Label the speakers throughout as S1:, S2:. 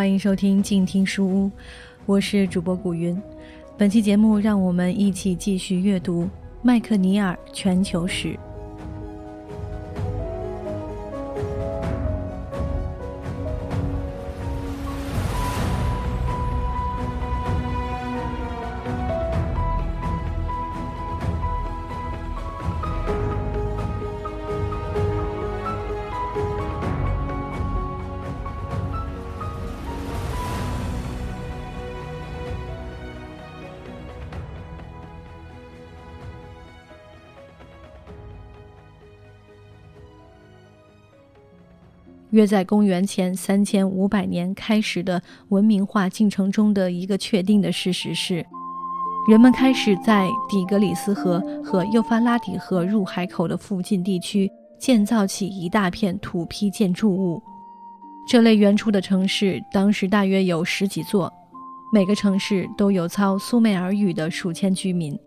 S1: 欢迎收听静听书屋，我是主播古云。本期节目，让我们一起继续阅读麦克尼尔全球史。约在公元前三千五百年开始的文明化进程中的一个确定的事实是，人们开始在底格里斯河和幼发拉底河入海口的附近地区建造起一大片土坯建筑物。这类原初的城市当时大约有十几座，每个城市都有操苏美尔语的数千居民。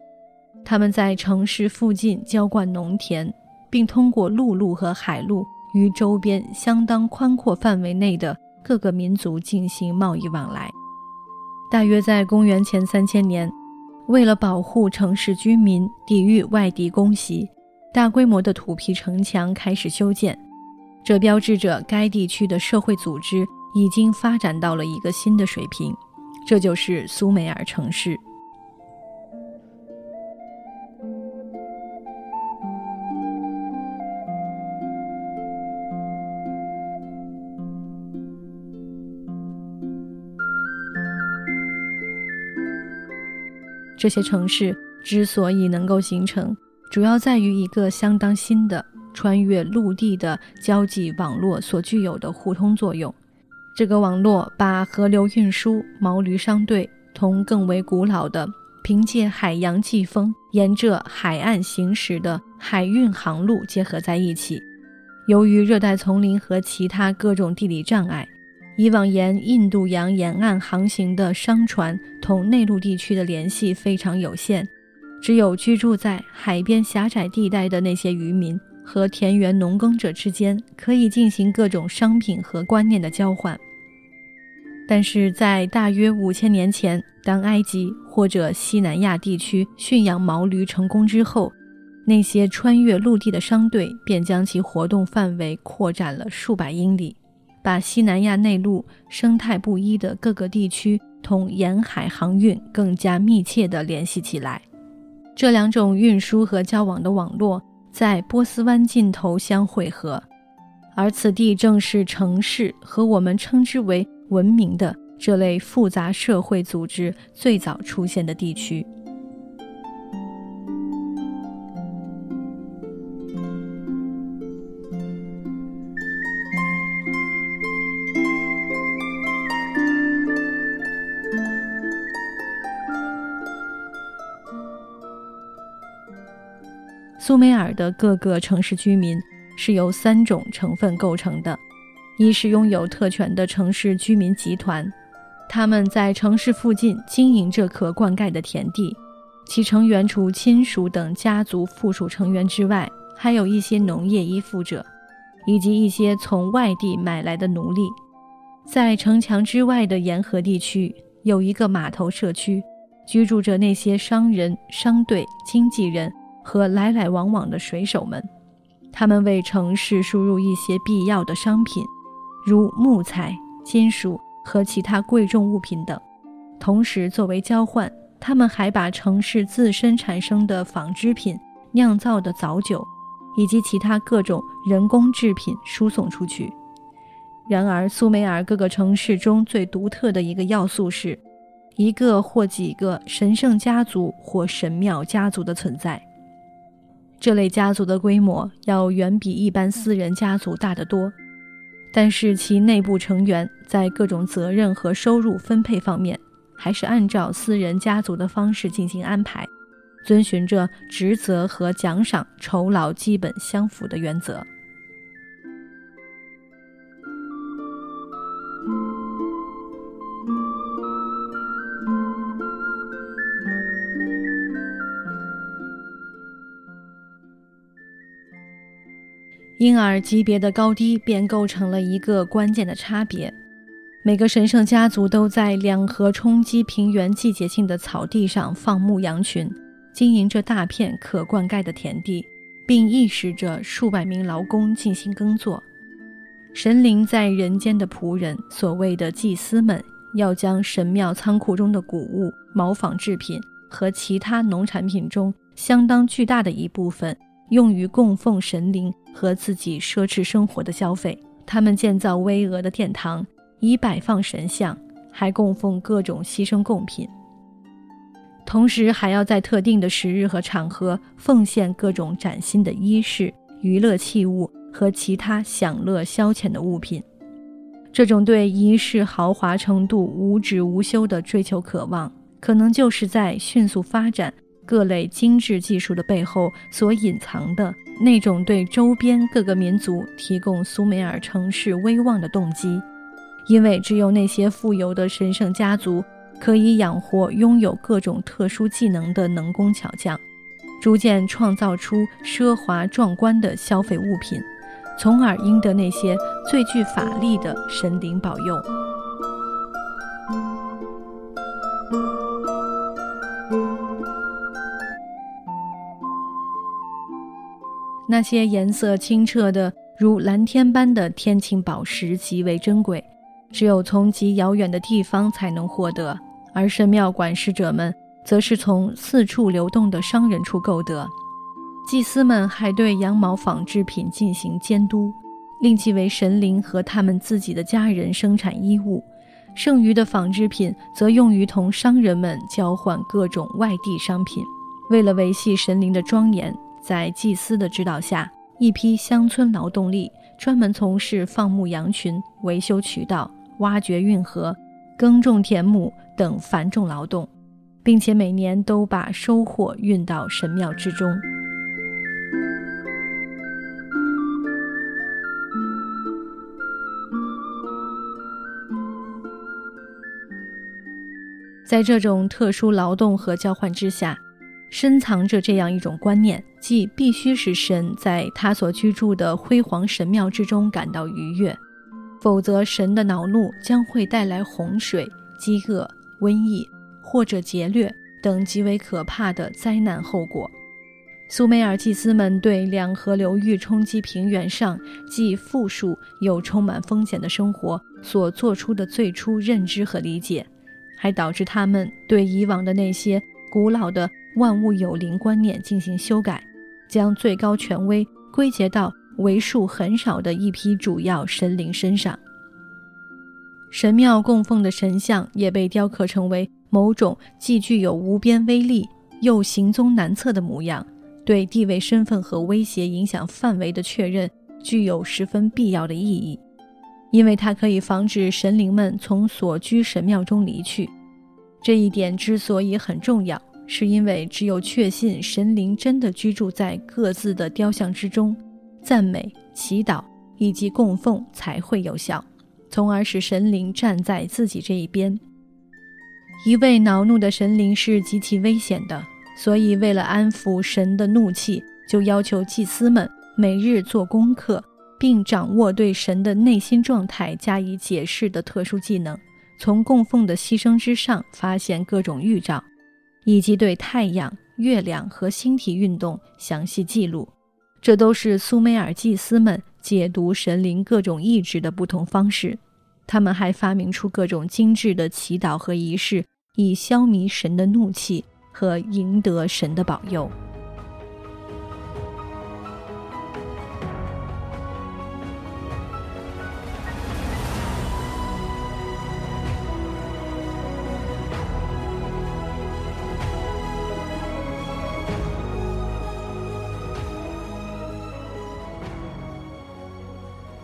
S1: 他们在城市附近浇灌农田，并通过陆路和海路。与周边相当宽阔范围内的各个民族进行贸易往来。大约在公元前三千年，为了保护城市居民抵御外敌攻袭，大规模的土坯城墙开始修建。这标志着该地区的社会组织已经发展到了一个新的水平。这就是苏美尔城市。这些城市之所以能够形成，主要在于一个相当新的穿越陆地的交际网络所具有的互通作用。这个网络把河流运输、毛驴商队同更为古老的凭借海洋季风沿着海岸行驶的海运航路结合在一起。由于热带丛林和其他各种地理障碍。以往沿印度洋沿岸航行的商船同内陆地区的联系非常有限，只有居住在海边狭窄地带的那些渔民和田园农耕者之间可以进行各种商品和观念的交换。但是在大约五千年前，当埃及或者西南亚地区驯养毛驴成功之后，那些穿越陆地的商队便将其活动范围扩展了数百英里。把西南亚内陆生态不一的各个地区同沿海航运更加密切地联系起来。这两种运输和交往的网络在波斯湾尽头相汇合，而此地正是城市和我们称之为文明的这类复杂社会组织最早出现的地区。苏美尔的各个城市居民是由三种成分构成的：一是拥有特权的城市居民集团，他们在城市附近经营着可灌溉的田地，其成员除亲属等家族附属成员之外，还有一些农业依附者，以及一些从外地买来的奴隶。在城墙之外的沿河地区，有一个码头社区，居住着那些商人、商队、经纪人。和来来往往的水手们，他们为城市输入一些必要的商品，如木材、金属和其他贵重物品等。同时，作为交换，他们还把城市自身产生的纺织品、酿造的早酒，以及其他各种人工制品输送出去。然而，苏美尔各个城市中最独特的一个要素是，一个或几个神圣家族或神庙家族的存在。这类家族的规模要远比一般私人家族大得多，但是其内部成员在各种责任和收入分配方面，还是按照私人家族的方式进行安排，遵循着职责和奖赏酬劳基本相符的原则。因而，级别的高低便构成了一个关键的差别。每个神圣家族都在两河冲积平原季节性的草地上放牧羊群，经营着大片可灌溉的田地，并意识着数百名劳工进行耕作。神灵在人间的仆人，所谓的祭司们，要将神庙仓库中的谷物、毛纺制品和其他农产品中相当巨大的一部分，用于供奉神灵和自己奢侈生活的消费。他们建造巍峨的殿堂。以摆放神像，还供奉各种牺牲贡品，同时还要在特定的时日和场合奉献各种崭新的衣饰、娱乐器物和其他享乐消遣的物品。这种对仪式豪华程度无止无休的追求渴望，可能就是在迅速发展各类精致技术的背后所隐藏的那种对周边各个民族提供苏美尔城市威望的动机。因为只有那些富有的神圣家族可以养活拥有各种特殊技能的能工巧匠，逐渐创造出奢华壮观的消费物品，从而赢得那些最具法力的神灵保佑。那些颜色清澈的如蓝天般的天青宝石极为珍贵。只有从极遥远的地方才能获得，而神庙管事者们则是从四处流动的商人处购得。祭司们还对羊毛纺织品进行监督，令其为神灵和他们自己的家人生产衣物，剩余的纺织品则用于同商人们交换各种外地商品。为了维系神灵的庄严，在祭司的指导下，一批乡村劳动力专门从事放牧羊群、维修渠道。挖掘运河、耕种田亩等繁重劳动，并且每年都把收获运到神庙之中。在这种特殊劳动和交换之下，深藏着这样一种观念：即必须使神在他所居住的辉煌神庙之中感到愉悦。否则，神的恼怒将会带来洪水、饥饿、瘟疫或者劫掠等极为可怕的灾难后果。苏美尔祭司们对两河流域冲击平原上既富庶又充满风险的生活所做出的最初认知和理解，还导致他们对以往的那些古老的万物有灵观念进行修改，将最高权威归结到。为数很少的一批主要神灵身上，神庙供奉的神像也被雕刻成为某种既具有无边威力又行踪难测的模样，对地位、身份和威胁影响范围的确认具有十分必要的意义，因为它可以防止神灵们从所居神庙中离去。这一点之所以很重要，是因为只有确信神灵真的居住在各自的雕像之中。赞美、祈祷以及供奉才会有效，从而使神灵站在自己这一边。一位恼怒的神灵是极其危险的，所以为了安抚神的怒气，就要求祭司们每日做功课，并掌握对神的内心状态加以解释的特殊技能，从供奉的牺牲之上发现各种预兆，以及对太阳、月亮和星体运动详细记录。这都是苏美尔祭司们解读神灵各种意志的不同方式。他们还发明出各种精致的祈祷和仪式，以消弭神的怒气和赢得神的保佑。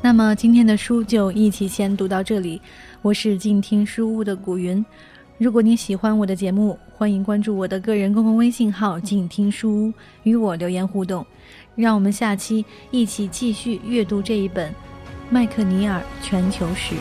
S1: 那么今天的书就一起先读到这里。我是静听书屋的古云。如果你喜欢我的节目，欢迎关注我的个人公共微信号“静听书屋”，与我留言互动。让我们下期一起继续阅读这一本《麦克尼尔全球史》。